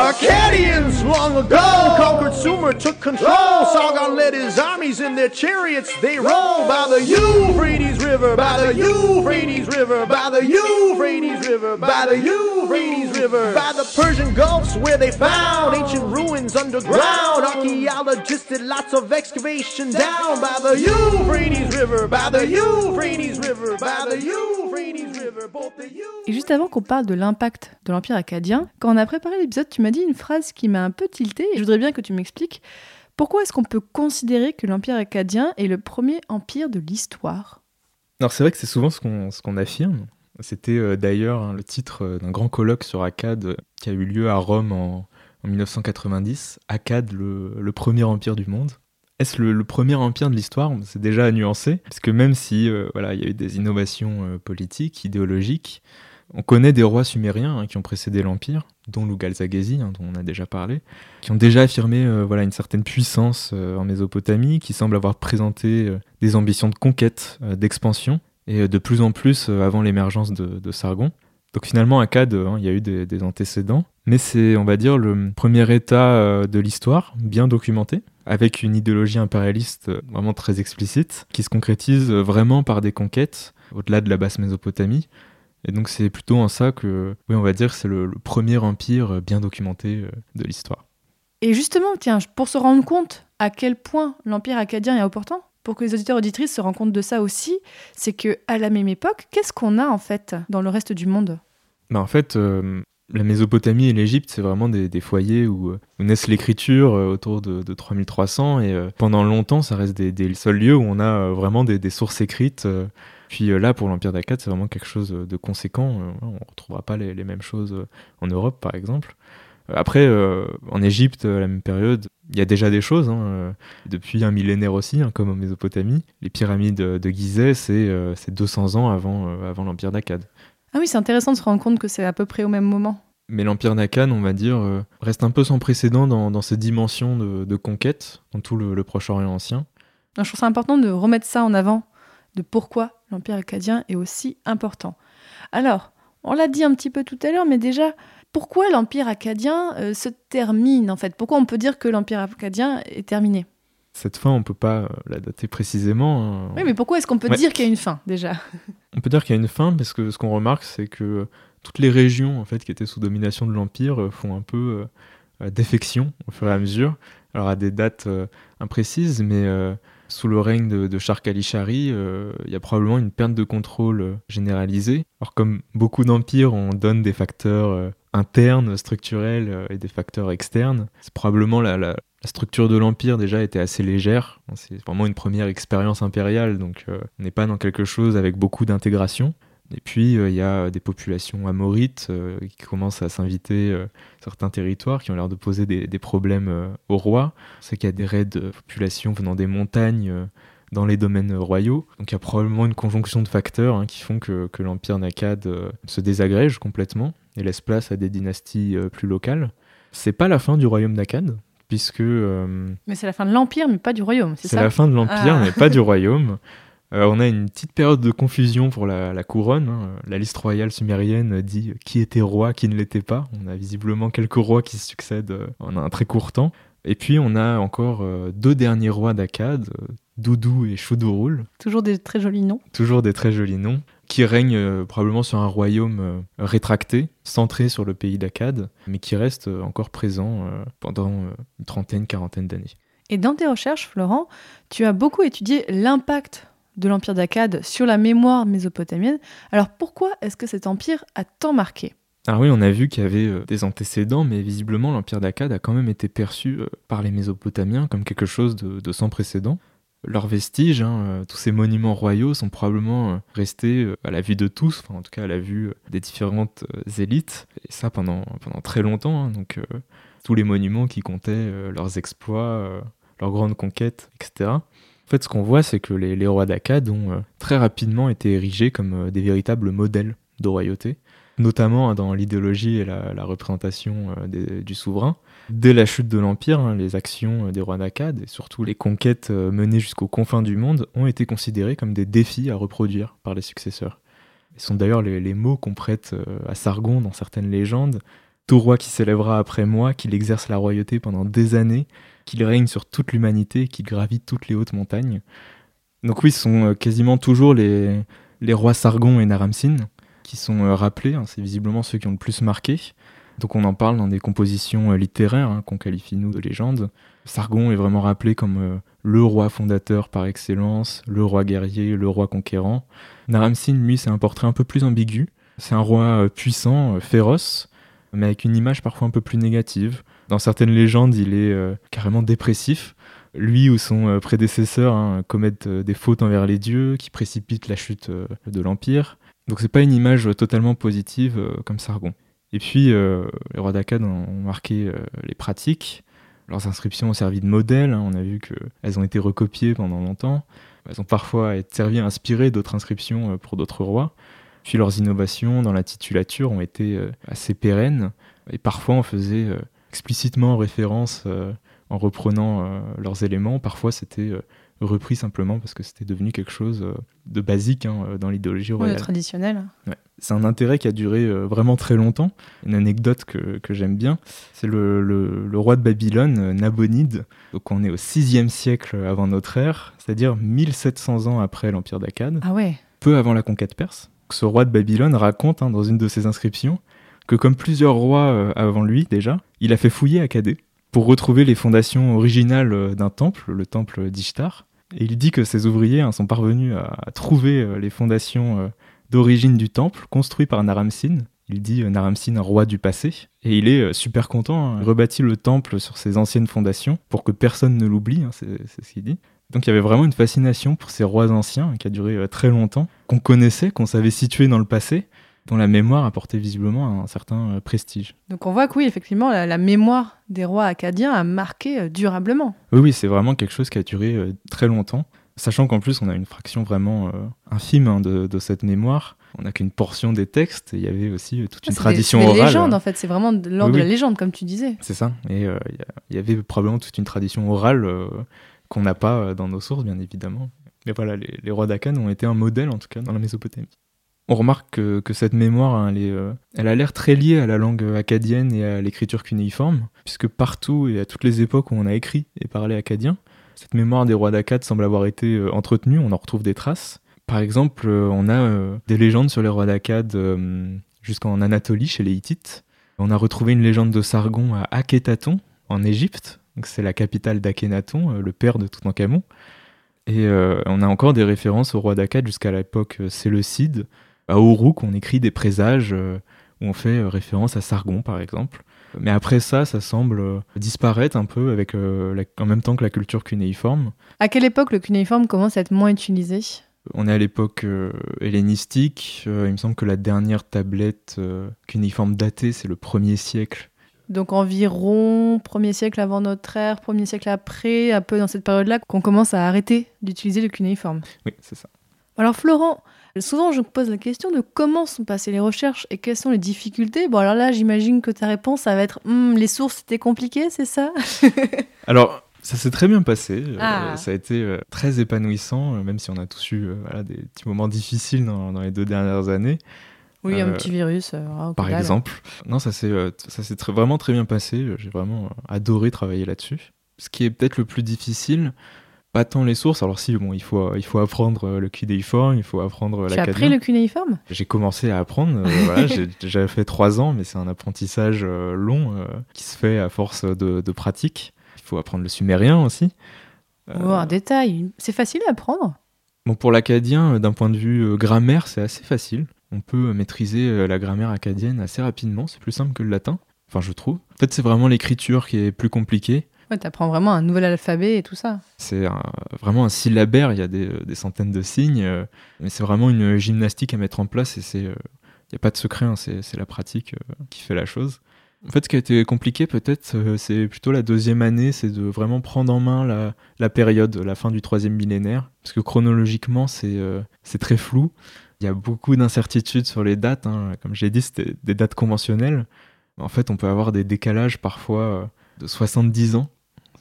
Akkadians long ago conquered Sumer, took control. Sargon led his armies in their chariots. They roll by the Euphrates River, by the Euphrates River, by the Euphrates River, by the Euphrates River, by the Persian Gulfs where they found ancient ruins underground. Archaeologists did lots of excavation down by the Euphrates River, by the Euphrates River, by the Euphrates River, both the Et juste avant qu'on parle de l'impact de l'Empire acadien, quand on a préparé l'épisode, tu m'as dit une phrase qui m'a un peu tilté et je voudrais bien que tu m'expliques. Pourquoi est-ce qu'on peut considérer que l'Empire acadien est le premier empire de l'histoire? Alors c'est vrai que c'est souvent ce qu'on ce qu'on affirme. C'était euh, d'ailleurs hein, le titre euh, d'un grand colloque sur Akkad euh, qui a eu lieu à Rome en, en 1990. Akkad, le, le premier empire du monde. Est-ce le, le premier empire de l'histoire? C'est déjà à nuancer, parce que même si voilà, il y a eu des innovations politiques, idéologiques, on connaît des rois sumériens hein, qui ont précédé l'empire, dont Lugalzagesi, hein, dont on a déjà parlé, qui ont déjà affirmé euh, voilà, une certaine puissance euh, en Mésopotamie, qui semblent avoir présenté euh, des ambitions de conquête, d'expansion, et de plus en plus avant l'émergence de, Sargon. Donc finalement, Akkad, hein, il y a eu des, des antécédents, mais c'est, on va dire, le premier état de l'histoire, bien documenté, avec une idéologie impérialiste vraiment très explicite, qui se concrétise vraiment par des conquêtes, au-delà de la basse Mésopotamie. Et donc c'est plutôt en ça que, oui, on va dire, que c'est le, le premier empire bien documenté euh, de l'histoire. Et justement, tiens, pour se rendre compte à quel point l'Empire acadien est important, pour que les auditeurs auditrices se rendent compte de ça aussi, c'est que à la même époque, qu'est-ce qu'on a en fait dans le reste du monde? Bah, en fait, euh, la Mésopotamie et l'Égypte, c'est vraiment des, des foyers où, euh, où naissent l'écriture autour de, de 3300 et euh, pendant longtemps, ça reste des, des seuls lieux où on a vraiment des, des sources écrites. euh. Puis euh, là, pour l'Empire d'Akkad, c'est vraiment quelque chose de conséquent. euh, on ne retrouvera pas les, les mêmes choses euh, en Europe, par exemple. Après, en Égypte, à la même période, il y a déjà des choses. hein, depuis un millénaire aussi, hein, comme en Mésopotamie. Les pyramides de Gizeh, c'est euh, c'est 200 ans avant, avant l'Empire d'Akkad. Ah oui, c'est intéressant de se rendre compte que c'est à peu près au même moment. Mais l'Empire d'Akkad, on va dire, reste un peu sans précédent dans, dans ses dimensions de, de conquête dans tout le, le Proche-Orient ancien. Je trouve ça important de remettre ça en avant, de pourquoi l'Empire acadien est aussi important. Alors, on l'a dit un petit peu tout à l'heure, mais déjà, pourquoi l'Empire acadien euh, se termine en fait? Pourquoi on peut dire que l'Empire acadien est terminé? Cette fin, on peut pas euh, la dater précisément. hein. Oui, mais pourquoi est-ce qu'on peut Ouais. dire qu'il y a une fin déjà? On peut dire qu'il y a une fin parce que ce qu'on remarque, c'est que euh, toutes les régions en fait qui étaient sous domination de l'empire font un peu euh, défection au fur et à mesure. Alors à des dates euh, imprécises, mais sous le règne de, de Shark Ali Shari, euh, il y a probablement une perte de contrôle euh, généralisée. Alors comme beaucoup d'empires, on donne des facteurs euh, internes, structurels et des facteurs externes. C'est probablement la, la- structure de l'empire déjà était assez légère. C'est vraiment une première expérience impériale, donc on n'est pas dans quelque chose avec beaucoup d'intégration. Et puis, euh, il y a des populations amorites euh, qui commencent à s'inviter euh, certains territoires, qui ont l'air de poser des, des problèmes euh, au roi. C'est qu'il y a des raids de populations venant des montagnes euh, dans les domaines royaux. Donc il y a probablement une conjonction de facteurs hein, qui font que, que l'Empire d'Akkad euh, se désagrège complètement et laisse place à des dynasties euh, plus locales. C'est pas la fin du royaume d'Akkad, puisque euh, Mais c'est la fin de l'Empire, mais pas du royaume, c'est c'est ça? la fin de l'Empire, Ah. mais pas du royaume. <laughs> Euh, on a une petite période de confusion pour la, la couronne. hein. La liste royale sumérienne dit qui était roi, qui ne l'était pas. On a visiblement quelques rois qui se succèdent euh, en un très court temps. Et puis on a encore euh, deux derniers rois d'Akkad, Doudou et Shudurul, Toujours des très jolis noms. toujours des très jolis noms, qui règnent euh, probablement sur un royaume euh, rétracté, centré sur le pays d'Akkad, mais qui reste euh, encore présent pendant une trentaine, quarantaine d'années. Et dans tes recherches, Florent, tu as beaucoup étudié l'impact de l'Empire d'Akkad sur la mémoire mésopotamienne. Alors pourquoi est-ce que cet empire a tant marqué? Alors oui, on a vu qu'il y avait euh, des antécédents, mais visiblement l'Empire d'Akkad a quand même été perçu euh, par les Mésopotamiens comme quelque chose de, sans précédent. Leurs vestiges, hein, euh, tous ces monuments royaux sont probablement restés à la vue de tous, enfin en tout cas à la vue des différentes élites, et ça pendant, pendant très longtemps. hein. donc tous les monuments qui comptaient leurs exploits, leurs grandes conquêtes, etc. En fait, ce qu'on voit, c'est que les, rois d'Akkad ont euh, très rapidement été érigés comme euh, des véritables modèles de royauté notamment dans l'idéologie et la, représentation euh, du souverain. Dès la chute de l'Empire, hein, les actions des rois d'Akkad et surtout les conquêtes menées jusqu'aux confins du monde ont été considérées comme des défis à reproduire par les successeurs. Ce sont d'ailleurs les, les mots qu'on prête à Sargon dans certaines légendes, tout roi qui s'élèvera après moi, qu'il exerce la royauté pendant des années, qu'il règne sur toute l'humanité, qu'il gravit toutes les hautes montagnes. Donc oui, ce sont euh, quasiment toujours les, les rois Sargon et Naramsin qui sont euh, rappelés, hein, c'est visiblement ceux qui ont le plus marqué. Donc on en parle dans des compositions euh, littéraires hein, qu'on qualifie nous de légendes. Sargon est vraiment rappelé comme le roi fondateur par excellence, le roi guerrier, le roi conquérant. Naram-Sin, lui, c'est un portrait un peu plus ambigu. C'est un roi puissant, féroce, mais avec une image parfois un peu plus négative. Dans certaines légendes, il est euh, carrément dépressif. Lui ou son euh, prédécesseur hein, commettent euh, des fautes envers les dieux qui précipitent la chute de l'Empire. Donc c'est pas une image totalement positive comme Sargon. Et puis, les rois d'Akkad ont marqué les pratiques. Leurs inscriptions ont servi de modèle. hein. On a vu qu'elles ont été recopiées pendant longtemps. Elles ont parfois servi à inspirer d'autres inscriptions pour d'autres rois. Puis leurs innovations dans la titulature ont été assez pérennes. Et parfois, on faisait explicitement référence euh, en reprenant euh, leurs éléments. Parfois, c'était euh, repris simplement parce que c'était devenu quelque chose de basique hein, dans l'idéologie royale. traditionnel. Ouais. C'est un intérêt qui a duré euh, vraiment très longtemps. Une anecdote que, que j'aime bien, c'est le, le- le roi de Babylone, Nabonide. Donc on est au 6e siècle avant notre ère, c'est-à-dire 1700 ans après l'Empire d'Akkad, Ah ouais. peu avant la conquête perse. Ce roi de Babylone raconte hein, dans une de ses inscriptions que comme plusieurs rois euh, avant lui déjà, il a fait fouiller Akkadé pour retrouver les fondations originales euh, d'un temple, le temple d'Ishtar. Et il dit que ses ouvriers hein, sont parvenus à, trouver euh, les fondations d'origine du temple construit par Naram-Sin. Il dit Naram-Sin, roi du passé. Et il est super content. hein. Il rebâtit le temple sur ses anciennes fondations pour que personne ne l'oublie, hein, c'est ce qu'il dit. Donc il y avait vraiment une fascination pour ces rois anciens qui a duré très longtemps, qu'on connaissait, qu'on savait situer dans le passé, dont la mémoire apportait visiblement un certain euh, prestige. Donc on voit que oui, effectivement, la, la mémoire des rois acadiens a marqué euh, durablement. Oui, oui, c'est vraiment quelque chose qui a duré euh, très longtemps. Sachant qu'en plus, on a une fraction vraiment infime hein, de, de cette mémoire. On n'a qu'une portion des textes. Et il y avait aussi toute Ah, une tradition des, c'est des orale. légendes, en fait. C'est vraiment de l'ordre Oui, de la légende, comme tu disais. C'est ça. Et euh, il y avait probablement toute une tradition orale euh, qu'on n'a pas dans nos sources, bien évidemment. Mais voilà, les, les rois d'Akan ont été un modèle, en tout cas, dans la Mésopotamie. On remarque que, cette mémoire, hein, euh, elle a l'air très liée à la langue akkadienne et à l'écriture cunéiforme, puisque partout et à toutes les époques où on a écrit et parlé akkadien, cette mémoire des rois d'Akkad semble avoir été euh, entretenue, on en retrouve des traces. Par exemple, euh, on a des légendes sur les rois d'Akkad jusqu'en Anatolie, chez les Hittites. On a retrouvé une légende de Sargon à Akhenaton, en Égypte. C'est la capitale d'Akhenaton, le père de Toutankhamon. Et on a encore des références au roi d'Akkad jusqu'à l'époque séleucide. À Uruk, on écrit des présages euh, où on fait euh, référence à Sargon, par exemple. Mais après ça, ça semble euh, disparaître un peu avec, la- en même temps que la culture cunéiforme. À quelle époque le cunéiforme commence à être moins utilisé? On est à l'époque euh, hellénistique. Euh, il me semble que la dernière tablette euh, cunéiforme datée, c'est le premier siècle. Donc environ 1er siècle avant notre ère, 1er siècle après, un peu dans cette période-là, qu'on commence à arrêter d'utiliser le cunéiforme. Oui, c'est ça. Alors Florent, souvent je me pose la question de comment sont passées les recherches et quelles sont les difficultés. Bon alors là j'imagine que ta réponse ça va être Hum, les sources c'était compliqué, c'est ça? <laughs> Alors, ça s'est très bien passé. Euh, Ah. ça a été euh, très épanouissant, euh, même si on a tous eu voilà, des petits moments difficiles dans, dans les deux dernières années, Oui, un petit virus. par exemple. Non, ça s'est vraiment très bien passé. J'ai vraiment adoré travailler là-dessus. Ce qui est peut-être le plus difficile, pas tant les sources. Alors si, bon, il faut, il faut apprendre euh, le cunéiforme, il faut apprendre euh, Tu as l'acadien. pris le cunéiforme? J'ai commencé à apprendre, euh, <laughs> voilà, j'ai- j'avais fait trois ans, mais c'est un apprentissage euh, long euh, qui se fait à force de, de pratique. Il faut apprendre le sumérien aussi. Oh, un détail. C'est facile à apprendre? Bon, pour l'acadien, d'un point de vue grammaire, c'est assez facile. On peut maîtriser la grammaire acadienne assez rapidement, c'est plus simple que le latin. Enfin, je trouve. En fait, c'est vraiment l'écriture qui est plus compliquée. Ouais, t'apprends vraiment un nouvel alphabet et tout ça. C'est vraiment un syllabaire, il y a des, des centaines de signes, euh, mais c'est vraiment une gymnastique à mettre en place et c'est, euh, il n'y a pas de secret, hein, c'est la pratique euh, qui fait la chose. En fait, ce qui a été compliqué peut-être, euh, c'est plutôt la deuxième année, c'est de vraiment prendre en main la, période, la fin du troisième millénaire, parce que chronologiquement, c'est euh, très flou. Il y a beaucoup d'incertitudes sur les dates, hein. comme j'ai dit, c'était des dates conventionnelles. En fait, on peut avoir des décalages parfois euh, de 70 ans.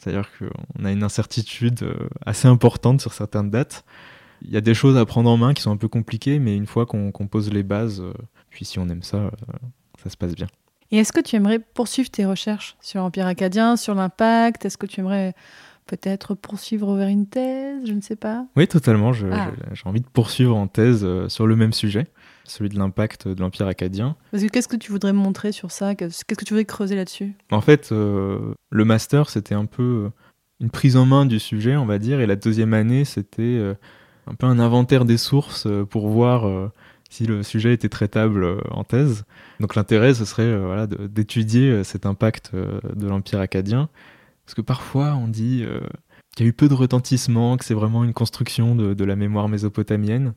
C'est-à-dire qu'on a une incertitude euh, assez importante sur certaines dates. Il y a des choses à prendre en main qui sont un peu compliquées, mais une fois qu'on qu'on pose les bases, euh, puis si on aime ça, euh, ça se passe bien. Et est-ce que tu aimerais poursuivre tes recherches sur l'Empire acadien, sur l'impact? Est-ce que tu aimerais peut-être poursuivre vers une thèse? Je ne sais pas. Oui, totalement. Ah. J'ai envie de poursuivre en thèse sur le même sujet, celui de l'impact de l'Empire acadien. Parce que qu'est-ce que tu voudrais montrer sur ça? Qu'est-ce que tu voudrais creuser là-dessus? En fait, euh, le master, c'était un peu euh, une prise en main du sujet, on va dire, et la deuxième année, c'était euh, un peu un inventaire des sources pour voir si le sujet était traitable en thèse. Donc l'intérêt, ce serait voilà, d'étudier cet impact de l'Empire acadien, parce que parfois on dit qu'il y a eu peu de retentissement, que c'est vraiment une construction de, de la mémoire mésopotamienne.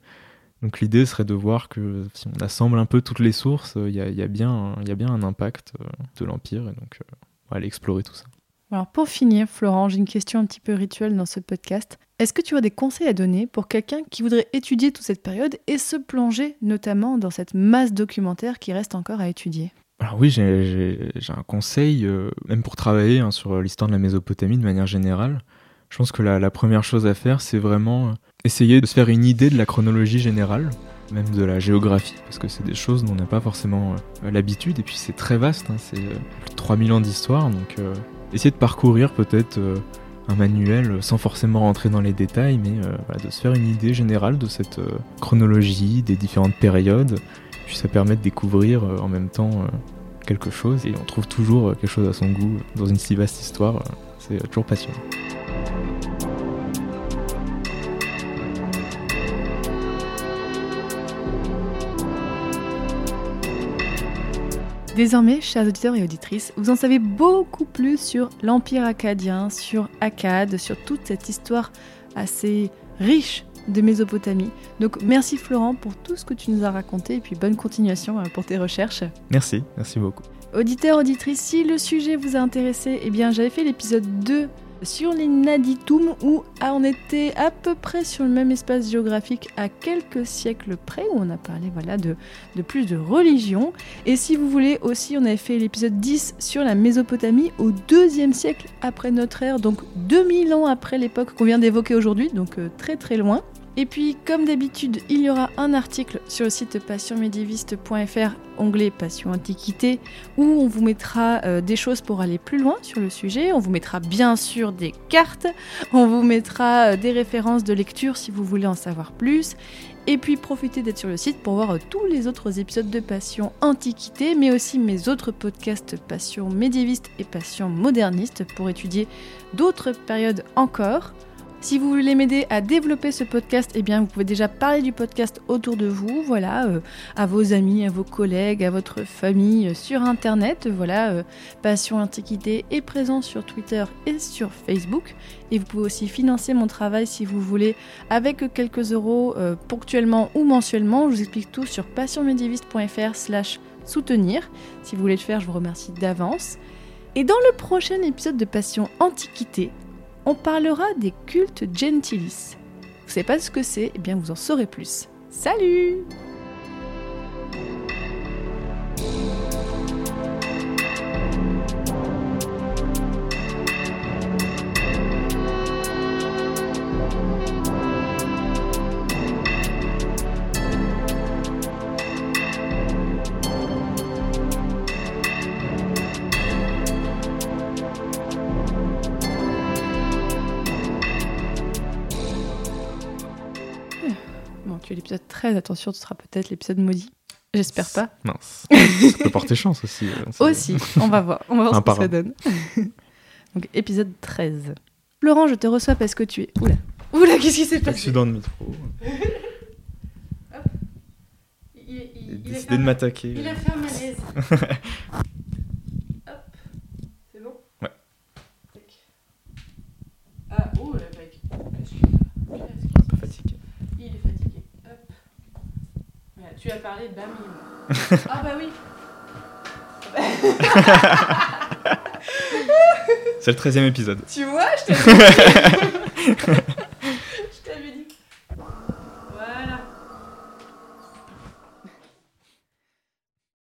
Donc l'idée serait de voir que si on assemble un peu toutes les sources, euh, il y, a, il y a bien y a bien un impact euh, de l'Empire, et donc euh, on va aller explorer tout ça. Alors pour finir, Florent, j'ai une question un petit peu rituelle dans ce podcast. Est-ce que tu as des conseils à donner pour quelqu'un qui voudrait étudier toute cette période et se plonger notamment dans cette masse documentaire qui reste encore à étudier? Alors oui, j'ai- un conseil, euh, même pour travailler hein, sur l'histoire de la Mésopotamie de manière générale. Je pense que la, première chose à faire, c'est vraiment euh, essayer de se faire une idée de la chronologie générale, même de la géographie, parce que c'est des choses dont on n'a pas forcément euh, l'habitude, et puis c'est très vaste, hein, c'est euh, plus de 3000 ans d'histoire, donc essayer de parcourir peut-être un manuel sans forcément rentrer dans les détails, mais de se faire une idée générale de cette chronologie, des différentes périodes, puis ça permet de découvrir en même temps quelque chose et on trouve toujours quelque chose à son goût dans une si vaste histoire. C'est toujours passionnant. Désormais, chers auditeurs et auditrices, vous en savez beaucoup plus sur l'Empire acadien, sur Akkad, sur toute cette histoire assez riche de Mésopotamie. Donc merci Florent pour tout ce que tu nous as raconté et puis bonne continuation euh, pour tes recherches. Merci, merci beaucoup. Auditeurs, auditrices, si le sujet vous a intéressé, eh bien j'avais fait l'épisode 2 sur les Naditum où on était à peu près sur le même espace géographique à quelques siècles près où on a parlé voilà de, de plus de religion. Et si vous voulez aussi, on avait fait l'épisode 10 sur la Mésopotamie au deuxième siècle après notre ère, donc 2000 ans après l'époque qu'on vient d'évoquer aujourd'hui, donc euh, très très loin. Et puis, comme d'habitude, il y aura un article sur le site passionmédiéviste.fr, onglet Passion Antiquité, où on vous mettra euh, des choses pour aller plus loin sur le sujet. On vous mettra bien sûr des cartes, on vous mettra euh, des références de lecture si vous voulez en savoir plus. Et puis profitez d'être sur le site pour voir euh, tous les autres épisodes de Passion Antiquité, mais aussi mes autres podcasts Passion médiéviste et Passion moderniste pour étudier d'autres périodes encore. Si vous voulez m'aider à développer ce podcast, eh bien vous pouvez déjà parler du podcast autour de vous, voilà, euh, à vos amis, à vos collègues, à votre famille euh, sur internet, voilà, euh, Passion Antiquité est présent sur Twitter et sur Facebook. Et vous pouvez aussi financer mon travail si vous voulez avec quelques euros ponctuellement ou mensuellement. Je vous explique tout sur passionmédiéviste.fr slash soutenir. Si vous voulez le faire, je vous remercie d'avance. Et dans le prochain épisode de Passion Antiquité, on parlera des cultes gentilis. Vous savez pas ce que c'est? Eh bien, vous en saurez plus. Salut tu es l'épisode 13, attention, ce sera peut-être l'épisode maudit. J'espère pas. <laughs> Mince. Ça peut porter chance aussi. euh, ça- Aussi, on va voir, on va voir Un ce que ça donne. <laughs> Donc épisode 13. Laurent, je te reçois parce que tu es... Oula Oula, qu'est-ce qui s'est passé? Dans le métro. <laughs> Il, J'ai décidé de m'attaquer. Il a fait un malaise. Hop. C'est bon Ouais. Tac. Ah, oh la vague. Un peu fatigué. Il est fatigué. Hop. Voilà, tu as parlé, bam, il est mort. ah bah oui. C'est le 13 e épisode. Tu vois, je t'ai <laughs>